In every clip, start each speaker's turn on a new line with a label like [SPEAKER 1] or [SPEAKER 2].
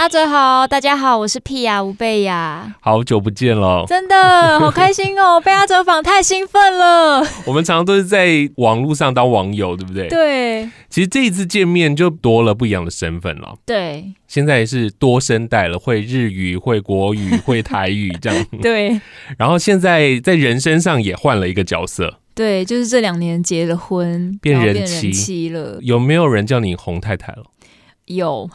[SPEAKER 1] 阿哲好，大家好，我是屁呀吴贝雅，
[SPEAKER 2] 好久不见了，
[SPEAKER 1] 真的 好开心哦！被阿哲访太兴奋了。
[SPEAKER 2] 我们常常都是在网络上当网友，对不对？
[SPEAKER 1] 对。
[SPEAKER 2] 其实这一次见面就多了不一样的身份了。
[SPEAKER 1] 对。
[SPEAKER 2] 现在是多声带了，会日语、会国语、会台语这样。
[SPEAKER 1] 对。
[SPEAKER 2] 然后现在在人身上也换了一个角色。
[SPEAKER 1] 对，就是这两年结了婚，
[SPEAKER 2] 变人妻，
[SPEAKER 1] 变人妻了。
[SPEAKER 2] 有没有人叫你洪太太了？
[SPEAKER 1] 有。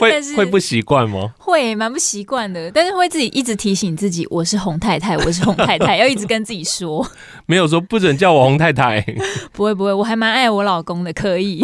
[SPEAKER 2] 会会不习惯吗？
[SPEAKER 1] 会，蛮不习惯的。但是会自己一直提醒自己，我是洪太太，我是洪太太，要一直跟自己说。
[SPEAKER 2] 没有说不准叫我洪太太。
[SPEAKER 1] 不会不会，我还蛮爱我老公的，可以。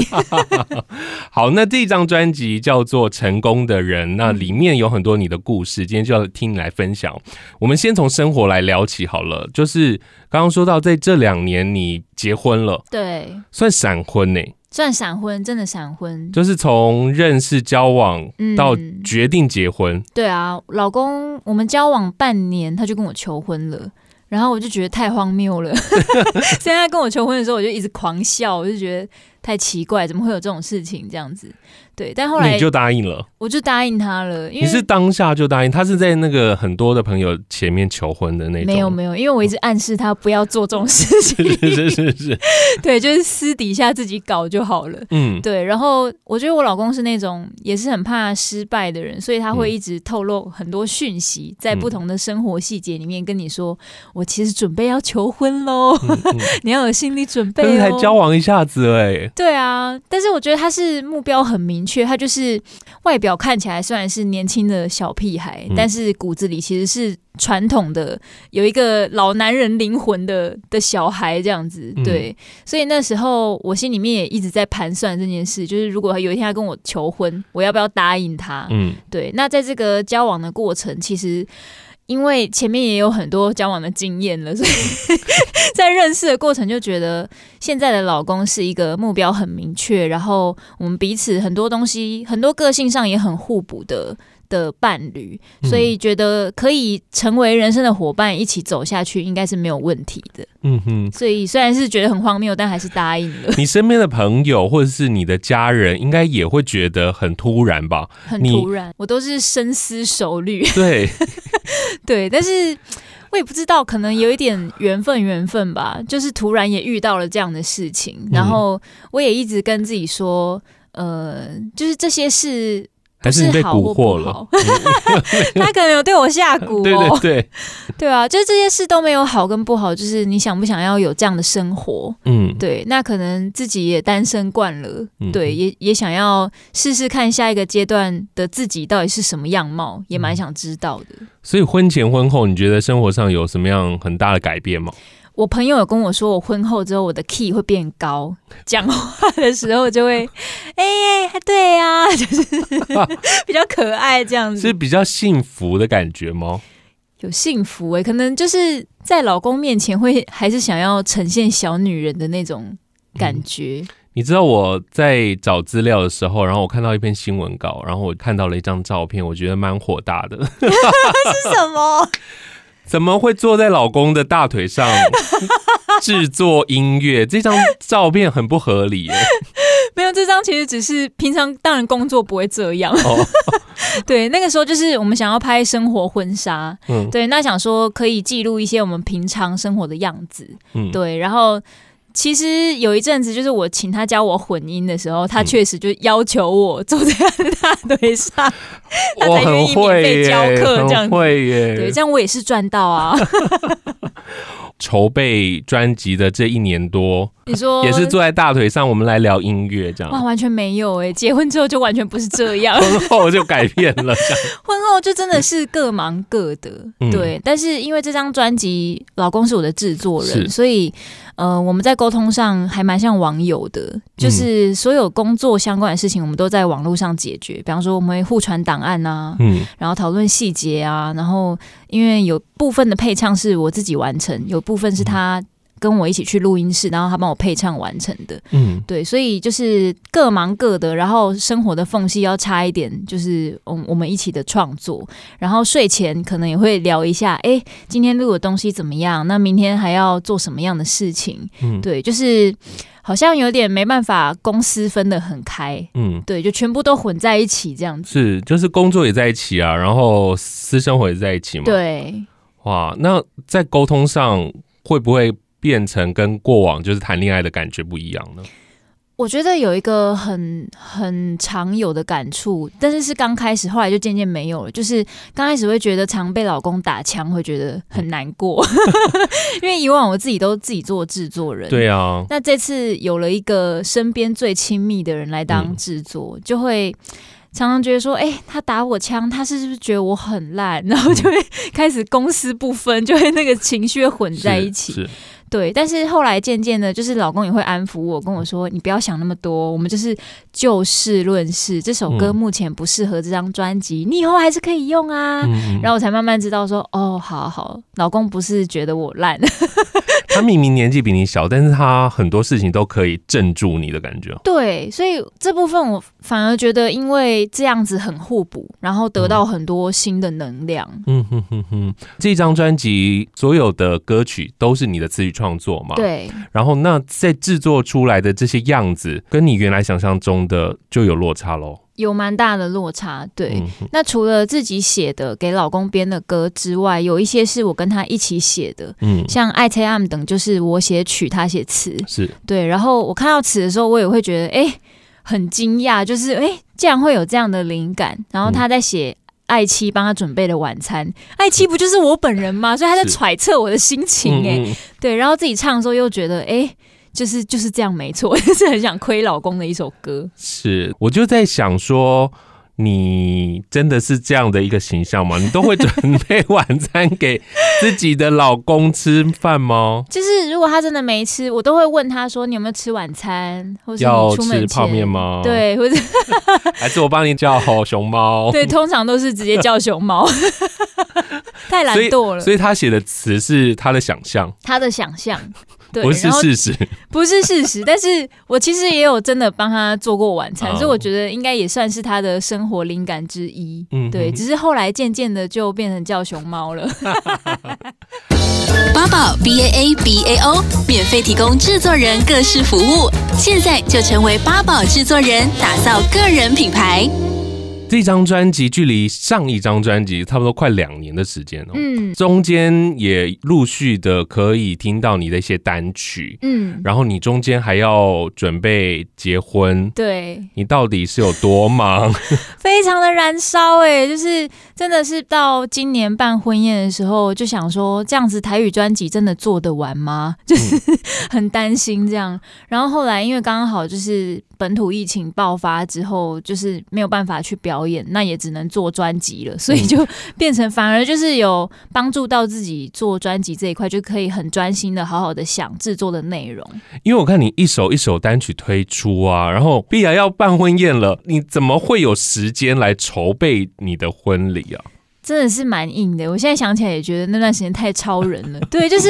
[SPEAKER 2] 好，那这张专辑叫做《成功的人》，那里面有很多你的故事，今天就要听你来分享。我们先从生活来聊起好了，就是刚刚说到在这两年你结婚了，
[SPEAKER 1] 对，
[SPEAKER 2] 算闪婚呢、欸。
[SPEAKER 1] 算闪婚，真的闪婚，
[SPEAKER 2] 就是从认识交往到决定结婚。
[SPEAKER 1] 嗯。对啊，老公，我们交往半年，他就跟我求婚了，然后我就觉得太荒谬了。现在跟我求婚的时候，我就一直狂笑，我就觉得。太奇怪，怎么会有这种事情？这样子，对，但后来
[SPEAKER 2] 你就答应了，
[SPEAKER 1] 我就答应他了。因为
[SPEAKER 2] 你是当下就答应，他是在那个很多的朋友前面求婚的那种。
[SPEAKER 1] 没有没有，因为我一直暗示他不要做这种事情。
[SPEAKER 2] 是是是是，
[SPEAKER 1] 对，就是私底下自己搞就好了。嗯，对。然后我觉得我老公是那种也是很怕失败的人，所以他会一直透露很多讯息，在不同的生活细节里面跟你说，我其实准备要求婚喽，嗯嗯、你要有心理准备哦。
[SPEAKER 2] 才交往一下子哎、欸。
[SPEAKER 1] 对啊，但是我觉得他是目标很明确，他就是外表看起来虽然是年轻的小屁孩，嗯、但是骨子里其实是传统的，有一个老男人灵魂的的小孩这样子。对，嗯、所以那时候我心里面也一直在盘算这件事，就是如果有一天他跟我求婚，我要不要答应他？嗯，对。那在这个交往的过程，其实。因为前面也有很多交往的经验了，所以 在认识的过程就觉得现在的老公是一个目标很明确，然后我们彼此很多东西、很多个性上也很互补的的伴侣，所以觉得可以成为人生的伙伴，一起走下去应该是没有问题的。嗯哼，所以虽然是觉得很荒谬，但还是答应了。
[SPEAKER 2] 你身边的朋友或者是你的家人，应该也会觉得很突然吧？
[SPEAKER 1] 很突然，我都是深思熟虑。
[SPEAKER 2] 对。
[SPEAKER 1] 对，但是我也不知道，可能有一点缘分，缘分吧。就是突然也遇到了这样的事情，然后我也一直跟自己说，呃，就是这些事。
[SPEAKER 2] 还是你被蛊惑了？
[SPEAKER 1] 他可能有对我下蛊哦。
[SPEAKER 2] 对对对，
[SPEAKER 1] 对啊，就是这些事都没有好跟不好，就是你想不想要有这样的生活？嗯，对，那可能自己也单身惯了，对，也也想要试试看下一个阶段的自己到底是什么样貌，也蛮想知道的。
[SPEAKER 2] 所以婚前婚后，你觉得生活上有什么样很大的改变吗？
[SPEAKER 1] 我朋友有跟我说，我婚后之后我的 key 会变高，讲话的时候就会，哎、欸，对呀、啊，就是 比较可爱这样子，
[SPEAKER 2] 是比较幸福的感觉吗？
[SPEAKER 1] 有幸福哎、欸，可能就是在老公面前会还是想要呈现小女人的那种感觉。嗯、
[SPEAKER 2] 你知道我在找资料的时候，然后我看到一篇新闻稿，然后我看到了一张照片，我觉得蛮火大的。
[SPEAKER 1] 是什么？
[SPEAKER 2] 怎么会坐在老公的大腿上制作音乐？这张照片很不合理耶。
[SPEAKER 1] 没有，这张其实只是平常，当然工作不会这样。哦、对，那个时候就是我们想要拍生活婚纱，嗯，对，那想说可以记录一些我们平常生活的样子，嗯，对，然后。其实有一阵子，就是我请他教我混音的时候，他确实就要求我坐在他的大腿上，他才愿意免费教课这样子。对，这样我也是赚到啊。
[SPEAKER 2] 筹备专辑的这一年多，
[SPEAKER 1] 你说
[SPEAKER 2] 也是坐在大腿上，我们来聊音乐这样。
[SPEAKER 1] 哇，完全没有哎，结婚之后就完全不是这样，
[SPEAKER 2] 婚后就改变了。
[SPEAKER 1] 婚后就真的是各忙各的，嗯、对。但是因为这张专辑，老公是我的制作人，所以。呃，我们在沟通上还蛮像网友的，就是所有工作相关的事情，我们都在网络上解决。比方说，我们会互传档案啊，嗯，然后讨论细节啊，然后因为有部分的配唱是我自己完成，有部分是他跟我一起去录音室，然后他帮我配唱完成的。
[SPEAKER 2] 嗯，
[SPEAKER 1] 对，所以就是各忙各的，然后生活的缝隙要差一点，就是我我们一起的创作。然后睡前可能也会聊一下，哎，今天录的东西怎么样？那明天还要做什么样的事情？
[SPEAKER 2] 嗯，
[SPEAKER 1] 对，就是好像有点没办法公私分得很开。
[SPEAKER 2] 嗯，
[SPEAKER 1] 对，就全部都混在一起这样子。
[SPEAKER 2] 是，就是工作也在一起啊，然后私生活也在一起嘛。
[SPEAKER 1] 对。
[SPEAKER 2] 哇，那在沟通上会不会变成跟过往就是谈恋爱的感觉不一样呢？
[SPEAKER 1] 我觉得有一个很很常有的感触，但是是刚开始，后来就渐渐没有了。就是刚开始会觉得常被老公打枪，会觉得很难过，因为以往我自己都自己做制作人，
[SPEAKER 2] 对啊。
[SPEAKER 1] 那这次有了一个身边最亲密的人来当制作，嗯、就会。常常觉得说，哎、欸，他打我枪，他是不是觉得我很烂？然后就会开始公私不分，就会那个情绪混在一起。对，但是后来渐渐的，就是老公也会安抚我，跟我说：“你不要想那么多，我们就是就事论事。这首歌目前不适合这张专辑，你以后还是可以用啊。嗯”然后我才慢慢知道说：“哦，好好，老公不是觉得我烂。”
[SPEAKER 2] 他明明年纪比你小，但是他很多事情都可以镇住你的感觉。
[SPEAKER 1] 对，所以这部分我反而觉得，因为这样子很互补，然后得到很多新的能量。
[SPEAKER 2] 嗯哼哼哼，这张专辑所有的歌曲都是你的词语创作嘛？
[SPEAKER 1] 对。
[SPEAKER 2] 然后那在制作出来的这些样子，跟你原来想象中的就有落差喽。
[SPEAKER 1] 有蛮大的落差，对。
[SPEAKER 2] 嗯、
[SPEAKER 1] 那除了自己写的给老公编的歌之外，有一些是我跟他一起写的，嗯，像《爱猜 M 等》就是我写曲，他写词，
[SPEAKER 2] 是
[SPEAKER 1] 对。然后我看到词的时候，我也会觉得，哎、欸，很惊讶，就是哎、欸，竟然会有这样的灵感。然后他在写爱妻帮他准备的晚餐，嗯、爱妻不就是我本人吗？所以他在揣测我的心情、欸，哎、嗯嗯，对。然后自己唱的时候又觉得，哎、欸。就是就是这样，没错，就是很想亏老公的一首歌。
[SPEAKER 2] 是，我就在想说，你真的是这样的一个形象吗？你都会准备晚餐给自己的老公吃饭吗？
[SPEAKER 1] 就是如果他真的没吃，我都会问他说：“你有没有吃晚餐？
[SPEAKER 2] 要吃泡面吗？”
[SPEAKER 1] 对，或者
[SPEAKER 2] 还是我帮你叫好熊猫？
[SPEAKER 1] 对，通常都是直接叫熊猫，太懒惰了。
[SPEAKER 2] 所以，所以他写的词是他的想象，
[SPEAKER 1] 他的想象。对，
[SPEAKER 2] 不是事实，
[SPEAKER 1] 不是事实。但是我其实也有真的帮他做过晚餐，
[SPEAKER 2] 哦、
[SPEAKER 1] 所以我觉得应该也算是他的生活灵感之一。嗯，对，只是后来渐渐的就变成叫熊猫了。
[SPEAKER 3] 八宝 B A A B A O 免费提供制作人各式服务，现在就成为八宝制作人，打造个人品牌。
[SPEAKER 2] 这张专辑距离上一张专辑差不多快两年的时间哦，
[SPEAKER 1] 嗯，
[SPEAKER 2] 中间也陆续的可以听到你的一些单曲，
[SPEAKER 1] 嗯，
[SPEAKER 2] 然后你中间还要准备结婚，
[SPEAKER 1] 对，
[SPEAKER 2] 你到底是有多忙？
[SPEAKER 1] 非常的燃烧哎，就是真的是到今年办婚宴的时候，就想说这样子台语专辑真的做得完吗？就是 很担心这样，然后后来因为刚刚好就是。本土疫情爆发之后，就是没有办法去表演，那也只能做专辑了，所以就变成反而就是有帮助到自己做专辑这一块，就可以很专心的好好的想制作的内容。
[SPEAKER 2] 因为我看你一首一首单曲推出啊，然后必然要办婚宴了，你怎么会有时间来筹备你的婚礼啊？
[SPEAKER 1] 真的是蛮硬的，我现在想起来也觉得那段时间太超人了。对，就是。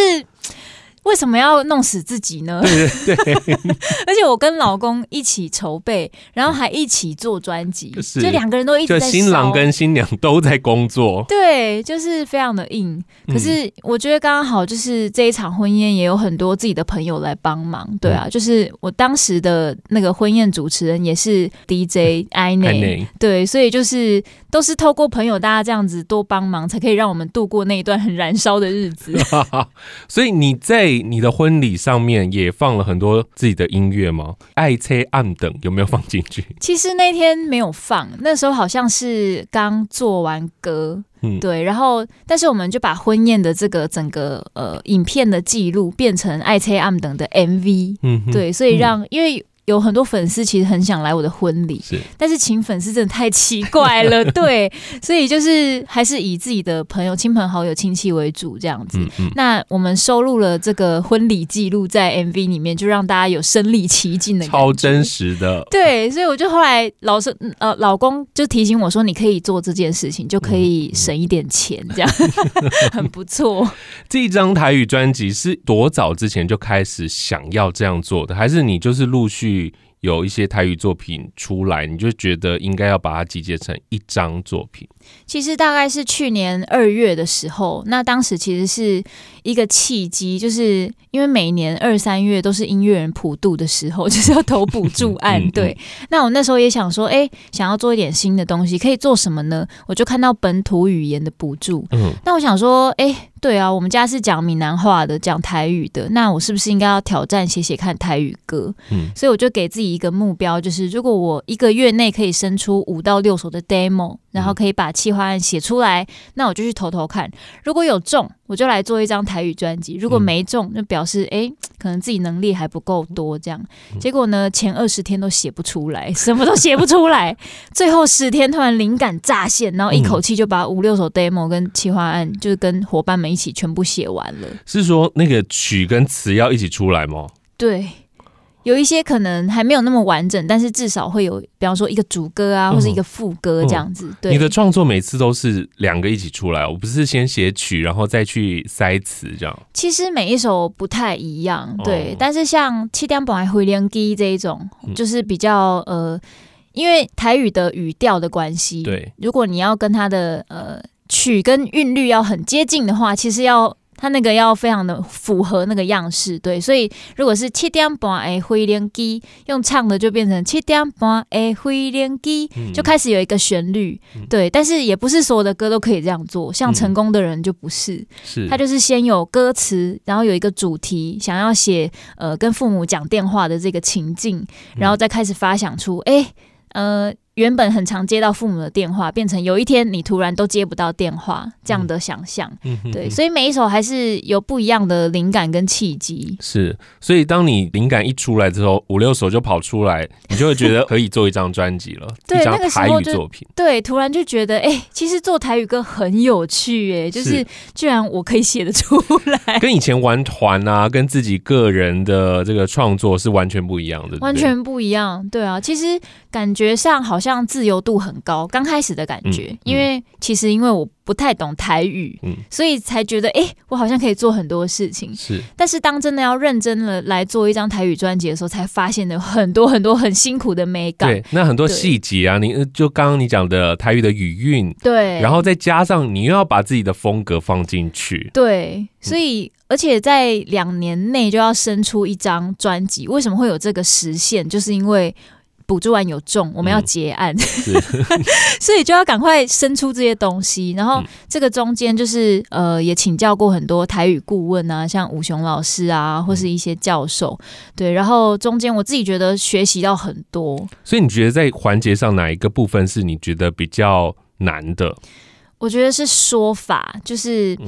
[SPEAKER 1] 为什么要弄死自己呢？
[SPEAKER 2] 对对对，
[SPEAKER 1] 而且我跟老公一起筹备，然后还一起做专辑，
[SPEAKER 2] 就
[SPEAKER 1] 两个人都一直在。
[SPEAKER 2] 新郎跟新娘都在工作，
[SPEAKER 1] 对，就是非常的硬。可是我觉得刚刚好，就是这一场婚宴也有很多自己的朋友来帮忙。对啊，就是我当时的那个婚宴主持人也是 DJ I 内，对，所以就是都是透过朋友大家这样子多帮忙，才可以让我们度过那一段很燃烧的日子。
[SPEAKER 2] 所以你在。你的婚礼上面也放了很多自己的音乐吗？爱车暗等有没有放进去？
[SPEAKER 1] 其实那天没有放，那时候好像是刚做完歌，嗯，对，然后但是我们就把婚宴的这个整个呃影片的记录变成爱车暗等的 MV，嗯，对，所以让、嗯、因为。有很多粉丝其实很想来我的婚礼，
[SPEAKER 2] 是，
[SPEAKER 1] 但是请粉丝真的太奇怪了，对，所以就是还是以自己的朋友、亲朋好友、亲戚为主这样子。
[SPEAKER 2] 嗯嗯。
[SPEAKER 1] 那我们收录了这个婚礼记录在 MV 里面，就让大家有身临其境的感觉，
[SPEAKER 2] 超真实的。
[SPEAKER 1] 对，所以我就后来老是呃老公就提醒我说，你可以做这件事情，就可以省一点钱，这样 很不错。
[SPEAKER 2] 这一张台语专辑是多早之前就开始想要这样做的，还是你就是陆续去有一些台语作品出来，你就觉得应该要把它集结成一张作品？
[SPEAKER 1] 其实大概是去年二月的时候，那当时其实是一个契机，就是因为每年二三月都是音乐人普渡的时候，就是要投补助案。对，那我那时候也想说，哎，想要做一点新的东西，可以做什么呢？我就看到本土语言的补助，嗯，那我想说，哎，对啊，我们家是讲闽南话的，讲台语的，那我是不是应该要挑战写写看台语歌？嗯，所以我就给自己一个目标，就是如果我一个月内可以生出五到六首的 demo。然后可以把企划案写出来，那我就去投投看。如果有中，我就来做一张台语专辑；如果没中，就表示哎，可能自己能力还不够多。这样，结果呢，前二十天都写不出来，什么都写不出来。最后十天突然灵感乍现，然后一口气就把五六首 demo 跟企划案，就是跟伙伴们一起全部写完了。
[SPEAKER 2] 是说那个曲跟词要一起出来吗？
[SPEAKER 1] 对。有一些可能还没有那么完整，但是至少会有，比方说一个主歌啊，或是一个副歌这样子。对，
[SPEAKER 2] 你的创作每次都是两个一起出来，我不是先写曲，然后再去塞词这样。
[SPEAKER 1] 其实每一首不太一样，对。哦、但是像七点半回连机这一种，就是比较呃，因为台语的语调的关系，
[SPEAKER 2] 对。如
[SPEAKER 1] 果你要跟它的呃曲跟韵律要很接近的话，其实要。它那个要非常的符合那个样式，对，所以如果是七点半的回连机，用唱的就变成七点半的回连机，就开始有一个旋律，对，但是也不是所有的歌都可以这样做，像成功的人就不是，是，他就是先有歌词，然后有一个主题，想要写呃跟父母讲电话的这个情境，然后再开始发想出，哎，呃。原本很常接到父母的电话，变成有一天你突然都接不到电话，这样的想象，嗯、对，所以每一首还是有不一样的灵感跟契机。
[SPEAKER 2] 是，所以当你灵感一出来之后，五六首就跑出来，你就会觉得可以做一张专辑了，
[SPEAKER 1] 对，
[SPEAKER 2] 一张台语作品。
[SPEAKER 1] 对，突然就觉得，哎、欸，其实做台语歌很有趣，哎，就是居然我可以写得出来，
[SPEAKER 2] 跟以前玩团啊，跟自己个人的这个创作是完全不一样的，
[SPEAKER 1] 完全不一样。对啊，其实感觉上好像。像自由度很高，刚开始的感觉，因为其实因为我不太懂台语，嗯，所以才觉得哎、欸，我好像可以做很多事情。是，但是当真的要认真的来做一张台语专辑的时候，才发现了很多很多很辛苦的美感。
[SPEAKER 2] 对，那很多细节啊，你就刚刚你讲的台语的语韵，对，然后再加上你又要把自己的风格放进去，
[SPEAKER 1] 对，所以、嗯、而且在两年内就要生出一张专辑，为什么会有这个实现？就是因为。补助案有中，我们要结案，嗯、所以就要赶快生出这些东西。然后这个中间就是呃，也请教过很多台语顾问啊，像武雄老师啊，或是一些教授。对，然后中间我自己觉得学习到很多。
[SPEAKER 2] 所以你觉得在环节上哪一个部分是你觉得比较难的？
[SPEAKER 1] 我觉得是说法，就是。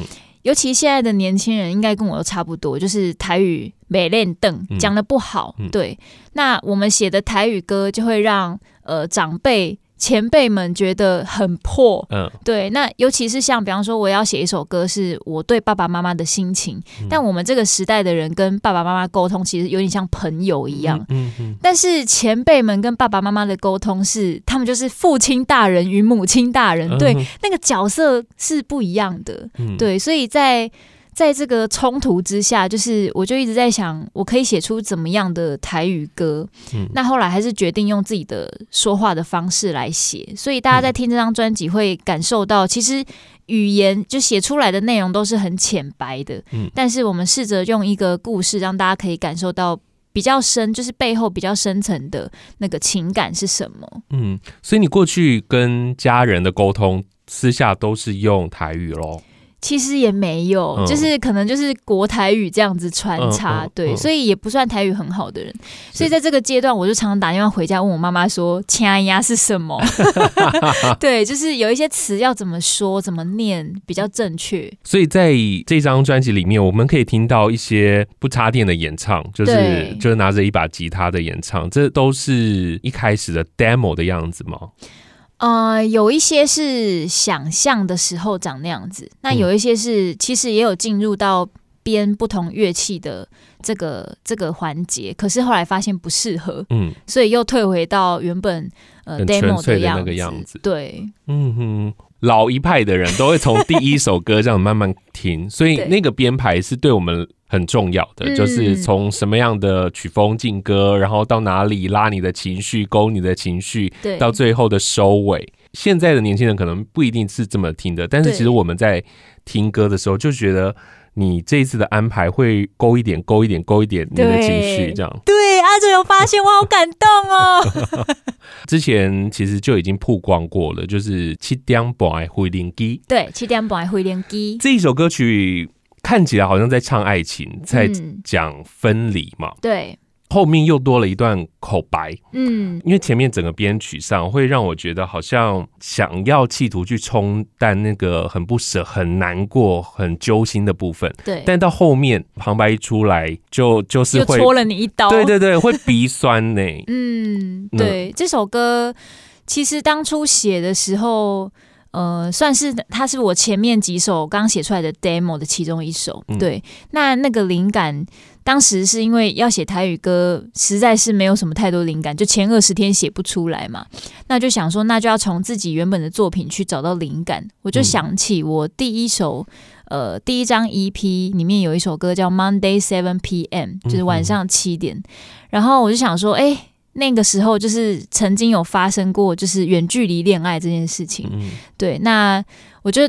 [SPEAKER 1] 嗯尤其现在的年轻人应该跟我都差不多，就是台语没练邓讲的不好，嗯、对。那我们写的台语歌就会让呃长辈。前辈们觉得很破，嗯，对。那尤其是像比方说，我要写一首歌，是我对爸爸妈妈的心情。嗯、但我们这个时代的人跟爸爸妈妈沟通，其实有点像朋友一样。嗯嗯。嗯，但是前辈们跟爸爸妈妈的沟通是，他们就是父亲大人与母亲大人，对，嗯、那个角色是不一样的。嗯、对，所以在。在这个冲突之下，就是我就一直在想，我可以写出怎么样的台语歌。嗯，那后来还是决定用自己的说话的方式来写，所以大家在听这张专辑会感受到，其实语言就写出来的内容都是很浅白的。嗯，但是我们试着用一个故事，让大家可以感受到比较深，就是背后比较深层的那个情感是什么。
[SPEAKER 2] 嗯，所以你过去跟家人的沟通，私下都是用台语咯。
[SPEAKER 1] 其实也没有，
[SPEAKER 2] 嗯、
[SPEAKER 1] 就是可能就是国台语这样子穿插，
[SPEAKER 2] 嗯嗯、
[SPEAKER 1] 对，
[SPEAKER 2] 嗯、
[SPEAKER 1] 所以也不算台语很好的人。所以在这个阶段，我就常常打电话回家问我妈妈说“掐呀”是什么？对，就是有一些词要怎么说、怎么念比较正确。
[SPEAKER 2] 所以在这张专辑里面，我们可以听到一些不插电的演唱，就是就是拿着一把吉他的演唱，这都是一开始的 demo 的样子吗？
[SPEAKER 1] 呃，有一些是想象的时候长那样子，那有一些是其实也有进入到编不同乐器的这个这个环节，可是后来发现不适合，嗯，所以又退回到原本呃 demo 的样子，那个样子。对，
[SPEAKER 2] 嗯哼，老一派的人都会从第一首歌这样慢慢听，所以那个编排是对我们。很重要的就是从什么样的曲风进歌，然后到哪里拉你的情绪，勾你的情
[SPEAKER 1] 绪，
[SPEAKER 2] 到最后的收尾。现在的年轻人可能不一定是这么听的，但是其实我们在听歌的时候就觉得你这一次的安排会勾一点、勾一点、勾一点你的情绪，这样。
[SPEAKER 1] 对，阿哲有发现，我好感动哦。
[SPEAKER 2] 之前其实就已经曝光过了，就是七点半会灵机，
[SPEAKER 1] 对，七点半会灵机
[SPEAKER 2] 这一首歌曲。看起来好像在唱爱情，在讲分离嘛。
[SPEAKER 1] 嗯、对，
[SPEAKER 2] 后面又多了一段口白。
[SPEAKER 1] 嗯，
[SPEAKER 2] 因为前面整个编曲上会让我觉得好像想要企图去冲淡那个很不舍、很难过、很揪心的部分。
[SPEAKER 1] 对，
[SPEAKER 2] 但到后面旁白一出来，就就是会
[SPEAKER 1] 戳了你一刀。
[SPEAKER 2] 对对对，会鼻酸呢。
[SPEAKER 1] 嗯，对，这首歌其实当初写的时候。呃，算是它是我前面几首刚写出来的 demo 的其中一首。嗯、对，那那个灵感当时是因为要写台语歌，实在是没有什么太多灵感，就前二十天写不出来嘛。那就想说，那就要从自己原本的作品去找到灵感。我就想起我第一首，呃，第一张 EP 里面有一首歌叫 Monday Seven PM，就是晚上七点。然后我就想说，哎、欸。那个时候就是曾经有发生过，就是远距离恋爱这件事情。嗯、对，那我就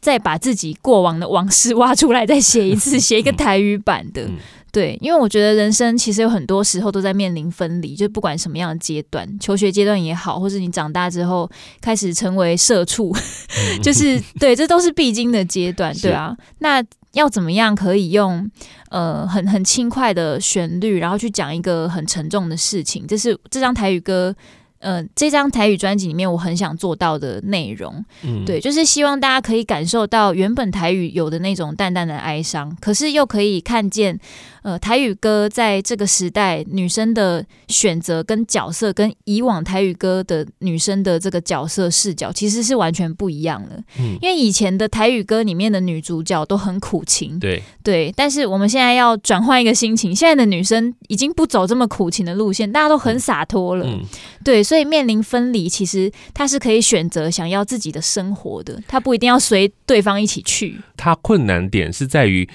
[SPEAKER 1] 再把自己过往的往事挖出来，再写一次，写一个台语版的。嗯、对，因为我觉得人生其实有很多时候都在面临分离，就不管什么样的阶段，求学阶段也好，或是你长大之后开始成为社畜，嗯、就是对，这都是必经的阶段，对啊。那要怎么样可以用呃很很轻快的旋律，然后去讲一个很沉重的事情？这是这张台语歌。呃，这张台语专辑里面，我很想做到的内容，嗯，对，就是希望大家可以感受到原本台语有的那种淡淡的哀伤，可是又可以看见，呃，台语歌在这个时代女生的选择跟角色，跟以往台语歌的女生的这个角色视角，其实是完全不一样的。嗯，因为以前的台语歌里面的女主角都很苦情，
[SPEAKER 2] 对。
[SPEAKER 1] 对，但是我们现在要转换一个心情，现在的女生已经不走这么苦情的路线，大家都很洒脱了，嗯，对。所以面临分离，其实他是可以选择想要自己的生活的，他不一定要随对方一起去。
[SPEAKER 2] 他困难点是在于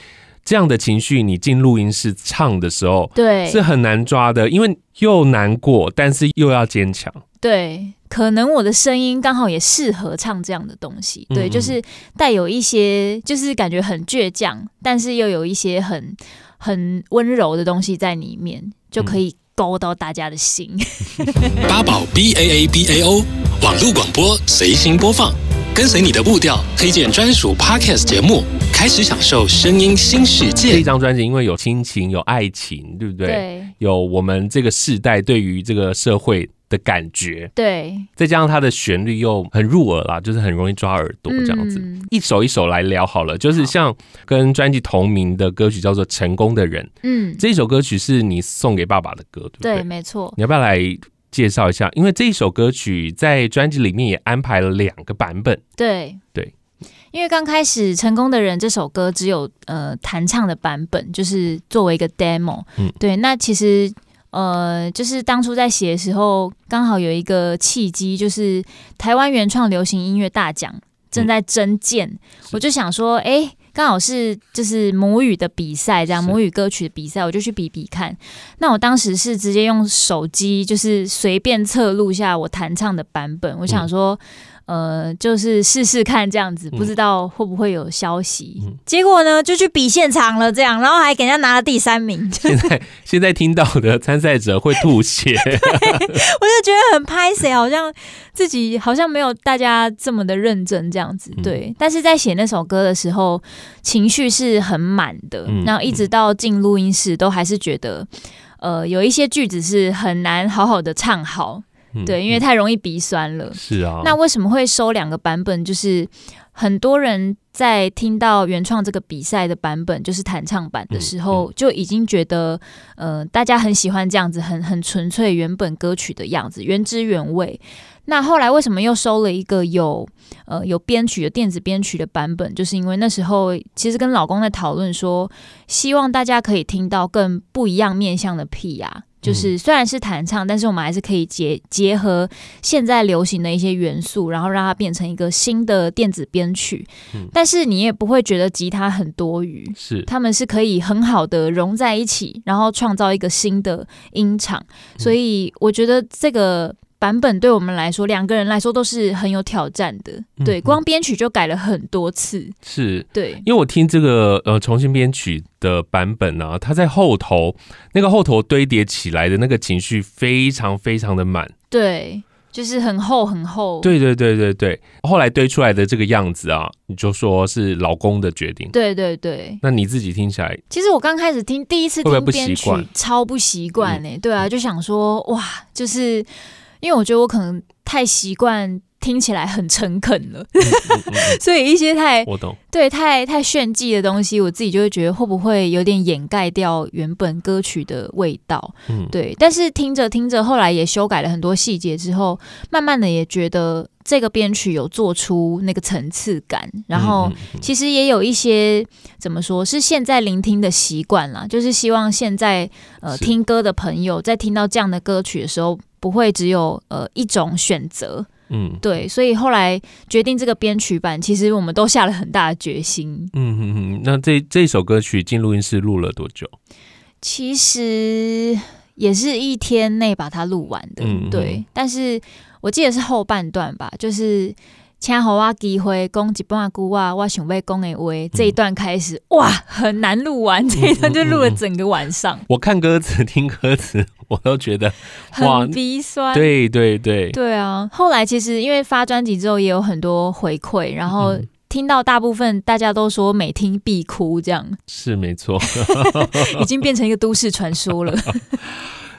[SPEAKER 2] 这样的情绪，你进录音室唱的时候，
[SPEAKER 1] 对，
[SPEAKER 2] 是很难抓的，因为又难过，但是又要坚强。
[SPEAKER 1] 对，可能我的声音刚好也适合唱这样的东西。对，嗯嗯，就是带有一些，就是感觉很倔强，但是又有一些很很温柔的东西在里面，就可以。勾到大家的心。
[SPEAKER 4] 八宝 B A A B A O 网络广播随心播放，跟随你的步调，推荐专属 Podcast 节目，开始享受声音新世界。
[SPEAKER 2] 这张专辑因为有亲情，有爱情，对不对？
[SPEAKER 1] 对。有
[SPEAKER 2] 我们这个世代对于这个社会的感觉，
[SPEAKER 1] 对，
[SPEAKER 2] 再加上它的旋律又很入耳啦，就是很容易抓耳朵这样子。嗯、一首一首来聊好了，就是像跟专辑同名的歌曲叫做《成功的人》，嗯，这首歌曲是你送给爸爸的歌，对不对？
[SPEAKER 1] 对，没错。
[SPEAKER 2] 你要不要来介绍一下？因为这一首歌曲在专辑里面也安排了两个版本。
[SPEAKER 1] 对
[SPEAKER 2] 对，
[SPEAKER 1] 因为刚开始《成功的人》这首歌只有呃弹唱的版本，就是作为一个 demo。嗯，对，那其实。呃，就是当初在写的时候，刚好有一个契机，就是台湾原创流行音乐大奖正在征件，嗯、我就想说，哎，刚好是就是母语的比赛，这样母语歌曲的比赛，我就去比比看。那我当时是直接用手机，就是随便测录下我弹唱的版本，我想说。呃，就是试试看这样子，不知道会不会有消息。
[SPEAKER 2] 嗯、
[SPEAKER 1] 结果呢，就去比现场了，这样，然后还给人家拿了第三名。
[SPEAKER 2] 现在现在听到的参赛者会吐血，
[SPEAKER 1] 我就觉得很拍谁，好像自己好像没有大家这么的认真这样子。对，嗯、但是在写那首歌的时候，情绪是很满的，
[SPEAKER 2] 嗯、
[SPEAKER 1] 然后一直到进录音室，都还是觉得，呃，有一些句子是很难好好的唱好。对，因为太容易鼻酸了。
[SPEAKER 2] 是啊。
[SPEAKER 1] 那为什么会收两个版本？就是很多人在听到原创这个比赛的版本，就是弹唱版的时候，就已经觉得，呃，大家很喜欢这样子，很很纯粹原本歌曲的样子，原汁原味。那后来为什么又收了一个有呃有编曲的电子编曲的版本？就是因为那时候其实跟老公在讨论说，希望大家可以听到更不一样面向的 Pia。就是虽然是弹唱，但是我们还是可以结结合现在流行的一些元素，然后让它变成一个新的电子编曲。嗯，但是你也不会觉得吉他很多余，
[SPEAKER 2] 是
[SPEAKER 1] 他们是可以很好的融在一起，然后创造一个新的音场。所以我觉得这个。版本对我们来说，两个人来说都是很有挑战的。对，光编曲就改了很多次。
[SPEAKER 2] 是，
[SPEAKER 1] 对，
[SPEAKER 2] 因为我听这个呃重新编曲的版本呢、啊，它在后头那个后头堆叠起来的那个情绪非常非常的满。
[SPEAKER 1] 对，就是很厚很厚。
[SPEAKER 2] 对对对对对，后来堆出来的这个样子啊，你就说是老公的决定。
[SPEAKER 1] 对对对，
[SPEAKER 2] 那你自己听起来，
[SPEAKER 1] 其实我刚开始听第一次听编曲，超不习惯呢。对啊，就想说哇，就是。因为我觉得我可能太习惯听起来很诚恳了，嗯嗯嗯、所以一些太
[SPEAKER 2] 我懂
[SPEAKER 1] 对太太炫技的东西，我自己就会觉得会不会有点掩盖掉原本歌曲的味道？嗯，对。但是听着听着，后来也修改了很多细节之后，慢慢的也觉得这个编曲有做出那个层次感，然后其实也有一些怎么说是现在聆听的习惯啦，就是希望现在呃听歌的朋友在听到这样的歌曲的时候。不会只有呃一种选择，嗯，对，所以后来决定这个编曲版，其实我们都下了很大的决心。
[SPEAKER 2] 嗯嗯嗯，那这这首歌曲进录音室录了多久？
[SPEAKER 1] 其实也是一天内把它录完的，嗯、对。但是我记得是后半段吧，就是。请给我机会讲一半句话，我想要讲的话，这一段开始哇，很难录完，这一段就录了整个晚上。
[SPEAKER 2] 我看歌词、听歌词，我都觉得哇
[SPEAKER 1] 很鼻酸。
[SPEAKER 2] 对对对，
[SPEAKER 1] 对啊。后来其实因为发专辑之后，也有很多回馈，然后听到大部分大家都说每听必哭，这样
[SPEAKER 2] 是没错，
[SPEAKER 1] 已经变成一个都市传说了。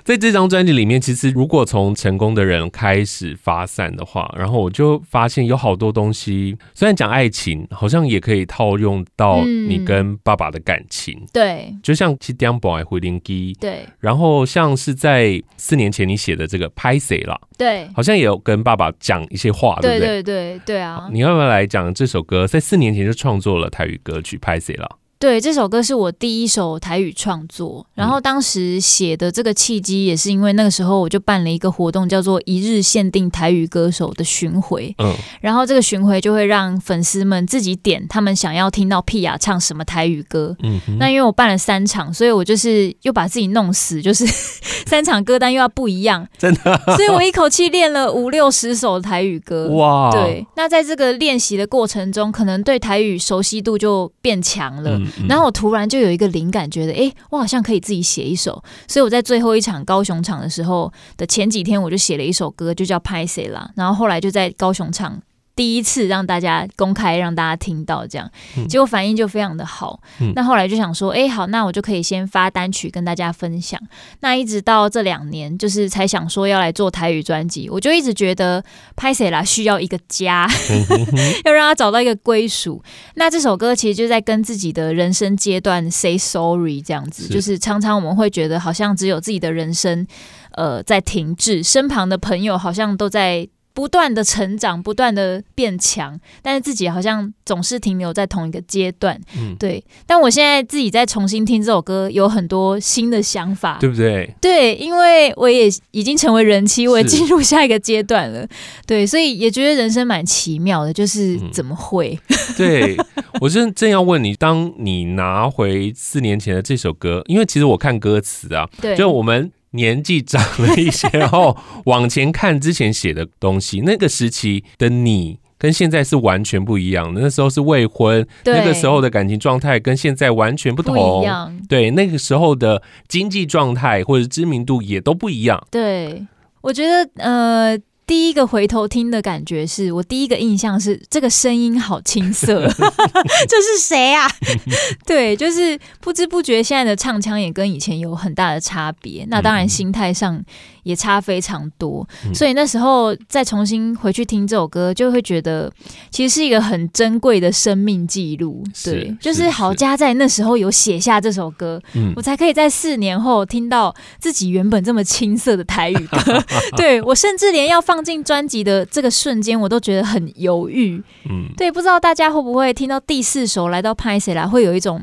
[SPEAKER 2] 在这张专辑里面，其实如果从成功的人开始发散的话，然后我就发现有好多东西，虽然讲爱情，好像也可以套用到你跟爸爸的感情。嗯、
[SPEAKER 1] 对，
[SPEAKER 2] 就像《七点半回灵机》，
[SPEAKER 1] 对，
[SPEAKER 2] 然后像是在四年前你写的这个《拍谁啦》，
[SPEAKER 1] 对，
[SPEAKER 2] 好像也有跟爸爸讲一些话，对不对？
[SPEAKER 1] 对对对对啊！
[SPEAKER 2] 你要不要来讲这首歌？在四年前就创作了台语歌曲《拍谁啦》。
[SPEAKER 1] 对，这首歌是我第一首台语创作，然后当时写的这个契机也是因为那个时候我就办了一个活动，叫做一日限定台语歌手的巡回。嗯，然后这个巡回就会让粉丝们自己点他们想要听到 Pia 唱什么台语歌。嗯，那因为我办了三场，所以我就是又把自己弄死，就是 三场歌单又要不一样，
[SPEAKER 2] 真的，
[SPEAKER 1] 所以我一口气练了五六十首台语歌。哇，对，那在这个练习的过程中，可能对台语熟悉度就变强了。嗯然后我突然就有一个灵感，觉得哎，我好像可以自己写一首。所以我在最后一场高雄场的时候的前几天，我就写了一首歌，就叫《拍谁啦》。然后后来就在高雄场。第一次让大家公开让大家听到这样，结果反应就非常的好。嗯、那后来就想说，哎、欸，好，那我就可以先发单曲跟大家分享。那一直到这两年，就是才想说要来做台语专辑。我就一直觉得拍谁啦需要一个家，要让他找到一个归属。那这首歌其实就在跟自己的人生阶段 say sorry 这样子，是就是常常我们会觉得好像只有自己的人生呃在停滞，身旁的朋友好像都在。不断的成长，不断的变强，但是自己好像总是停留在同一个阶段。嗯，对。但我现在自己在重新听这首歌，有很多新的想法，
[SPEAKER 2] 对不对？
[SPEAKER 1] 对，因为我也已经成为人妻，我也进入下一个阶段了。对，所以也觉得人生蛮奇妙的，就是怎么会？
[SPEAKER 2] 嗯、对，我正正要问你，当你拿回四年前的这首歌，因为其实我看歌词啊，
[SPEAKER 1] 对，
[SPEAKER 2] 就我们。年纪长了一些，然后往前看之前写的东西，那个时期的你跟现在是完全不一样的。那时候是未婚，那个时候的感情状态跟现在完全不同。
[SPEAKER 1] 不一样
[SPEAKER 2] 对，那个时候的经济状态或者知名度也都不一样。
[SPEAKER 1] 对，我觉得呃。第一个回头听的感觉是我第一个印象是这个声音好青涩，这是谁啊？对，就是不知不觉现在的唱腔也跟以前有很大的差别。那当然心态上也差非常多，所以那时候再重新回去听这首歌，就会觉得其实是一个很珍贵的生命记录。对，就是好家在那时候有写下这首歌，我才可以在四年后听到自己原本这么青涩的台语歌。对，我甚至连要放。放进专辑的这个瞬间，我都觉得很犹豫。嗯，对，不知道大家会不会听到第四首来到拍谁啦，会有一种。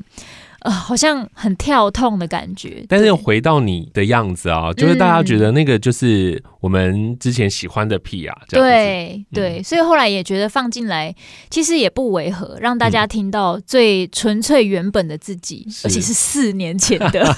[SPEAKER 1] 呃，好像很跳痛的感觉，
[SPEAKER 2] 但是又回到你的样子啊，就是大家觉得那个就是我们之前喜欢的屁啊，这样子。
[SPEAKER 1] 对对，所以后来也觉得放进来其实也不违和，让大家听到最纯粹原本的自己，而且是四年前的。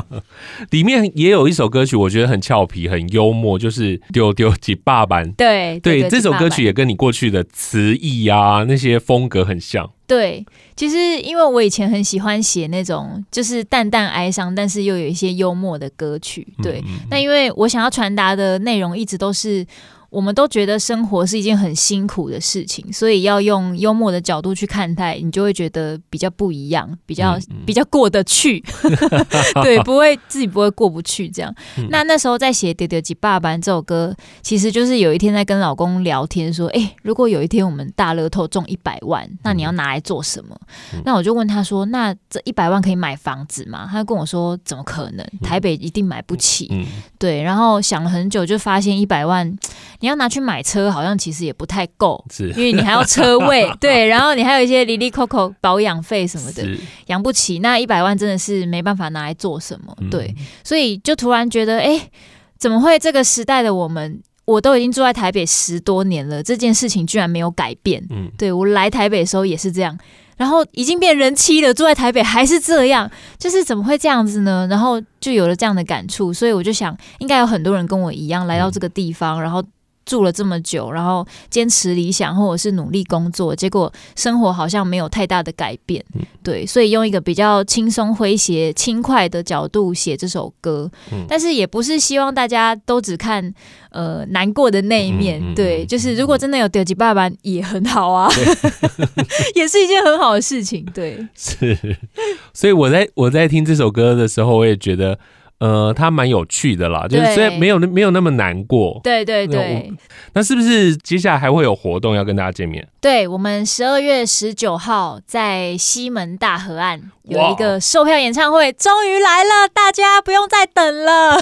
[SPEAKER 2] 里面也有一首歌曲，我觉得很俏皮、很幽默，就是丢丢几爸版。
[SPEAKER 1] 对
[SPEAKER 2] 对，这首歌曲也跟你过去的词意啊那些风格很像。
[SPEAKER 1] 对，其实因为我以前很喜欢写那种就是淡淡哀伤，但是又有一些幽默的歌曲。对，那、嗯嗯、因为我想要传达的内容一直都是。我们都觉得生活是一件很辛苦的事情，所以要用幽默的角度去看待，你就会觉得比较不一样，比较、嗯嗯、比较过得去，对，不会自己不会过不去这样。嗯、那那时候在写《丢丢几爸爸》这首歌，其实就是有一天在跟老公聊天说：“哎，如果有一天我们大乐透中一百万，那你要拿来做什么？”嗯、那我就问他说：“那这一百万可以买房子吗？”他就跟我说：“怎么可能？台北一定买不起。嗯”对，然后想了很久，就发现一百万。你要拿去买车，好像其实也不太够，是因为你还要车位，对，然后你还有一些哩哩扣扣保养费什么的，养不起。那一百万真的是没办法拿来做什么，对，嗯、所以就突然觉得，哎、欸，怎么会这个时代的我们，我都已经住在台北十多年了，这件事情居然没有改变。嗯，对，我来台北的时候也是这样。然后已经变人妻了，住在台北还是这样，就是怎么会这样子呢？然后就有了这样的感触，所以我就想，应该有很多人跟我一样来到这个地方，然后。住了这么久，然后坚持理想或者是努力工作，结果生活好像没有太大的改变，嗯、对，所以用一个比较轻松诙谐、轻快的角度写这首歌，嗯、但是也不是希望大家都只看呃难过的那一面，嗯、对，就是如果真的有丢级爸爸也很好啊，也是一件很好的事情，对，
[SPEAKER 2] 是，所以我在我在听这首歌的时候，我也觉得。呃，他蛮有趣的啦，就是虽然没有没有那么难过，
[SPEAKER 1] 对对对。
[SPEAKER 2] 那是不是接下来还会有活动要跟大家见面？
[SPEAKER 1] 对，我们十二月十九号在西门大河岸有一个售票演唱会，终于来了，大家不用再等了。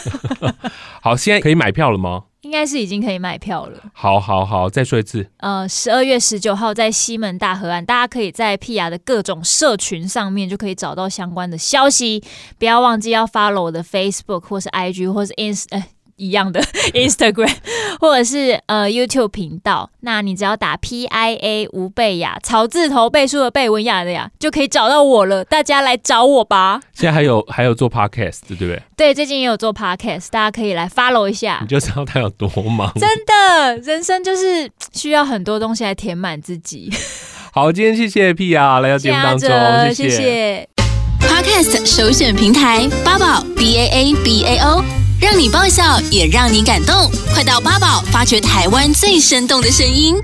[SPEAKER 2] 好，现在可以买票了吗？
[SPEAKER 1] 应该是已经可以买票了。
[SPEAKER 2] 好，好，好，再说一次。
[SPEAKER 1] 呃，十二月十九号在西门大河岸，大家可以在 p 雅的各种社群上面就可以找到相关的消息。不要忘记要 follow 我的 Facebook 或是 I.G 或是 Ins。呃一样的 Instagram 或者是呃 YouTube 频道，那你只要打 P I A 吴贝雅草字头倍数的贝文雅的呀，就可以找到我了。大家来找我吧。
[SPEAKER 2] 现在还有还有做 Podcast 对不对？
[SPEAKER 1] 对，最近也有做 Podcast，大家可以来 follow 一下。
[SPEAKER 2] 你就知道他有多忙。
[SPEAKER 1] 真的，人生就是需要很多东西来填满自己。
[SPEAKER 2] 好，今天谢谢 P 啊，来到节目当中，谢谢。谢谢
[SPEAKER 3] Podcast 首选平台八宝 B A A B A O。让你爆笑，也让你感动，快到八宝发掘台湾最生动的声音。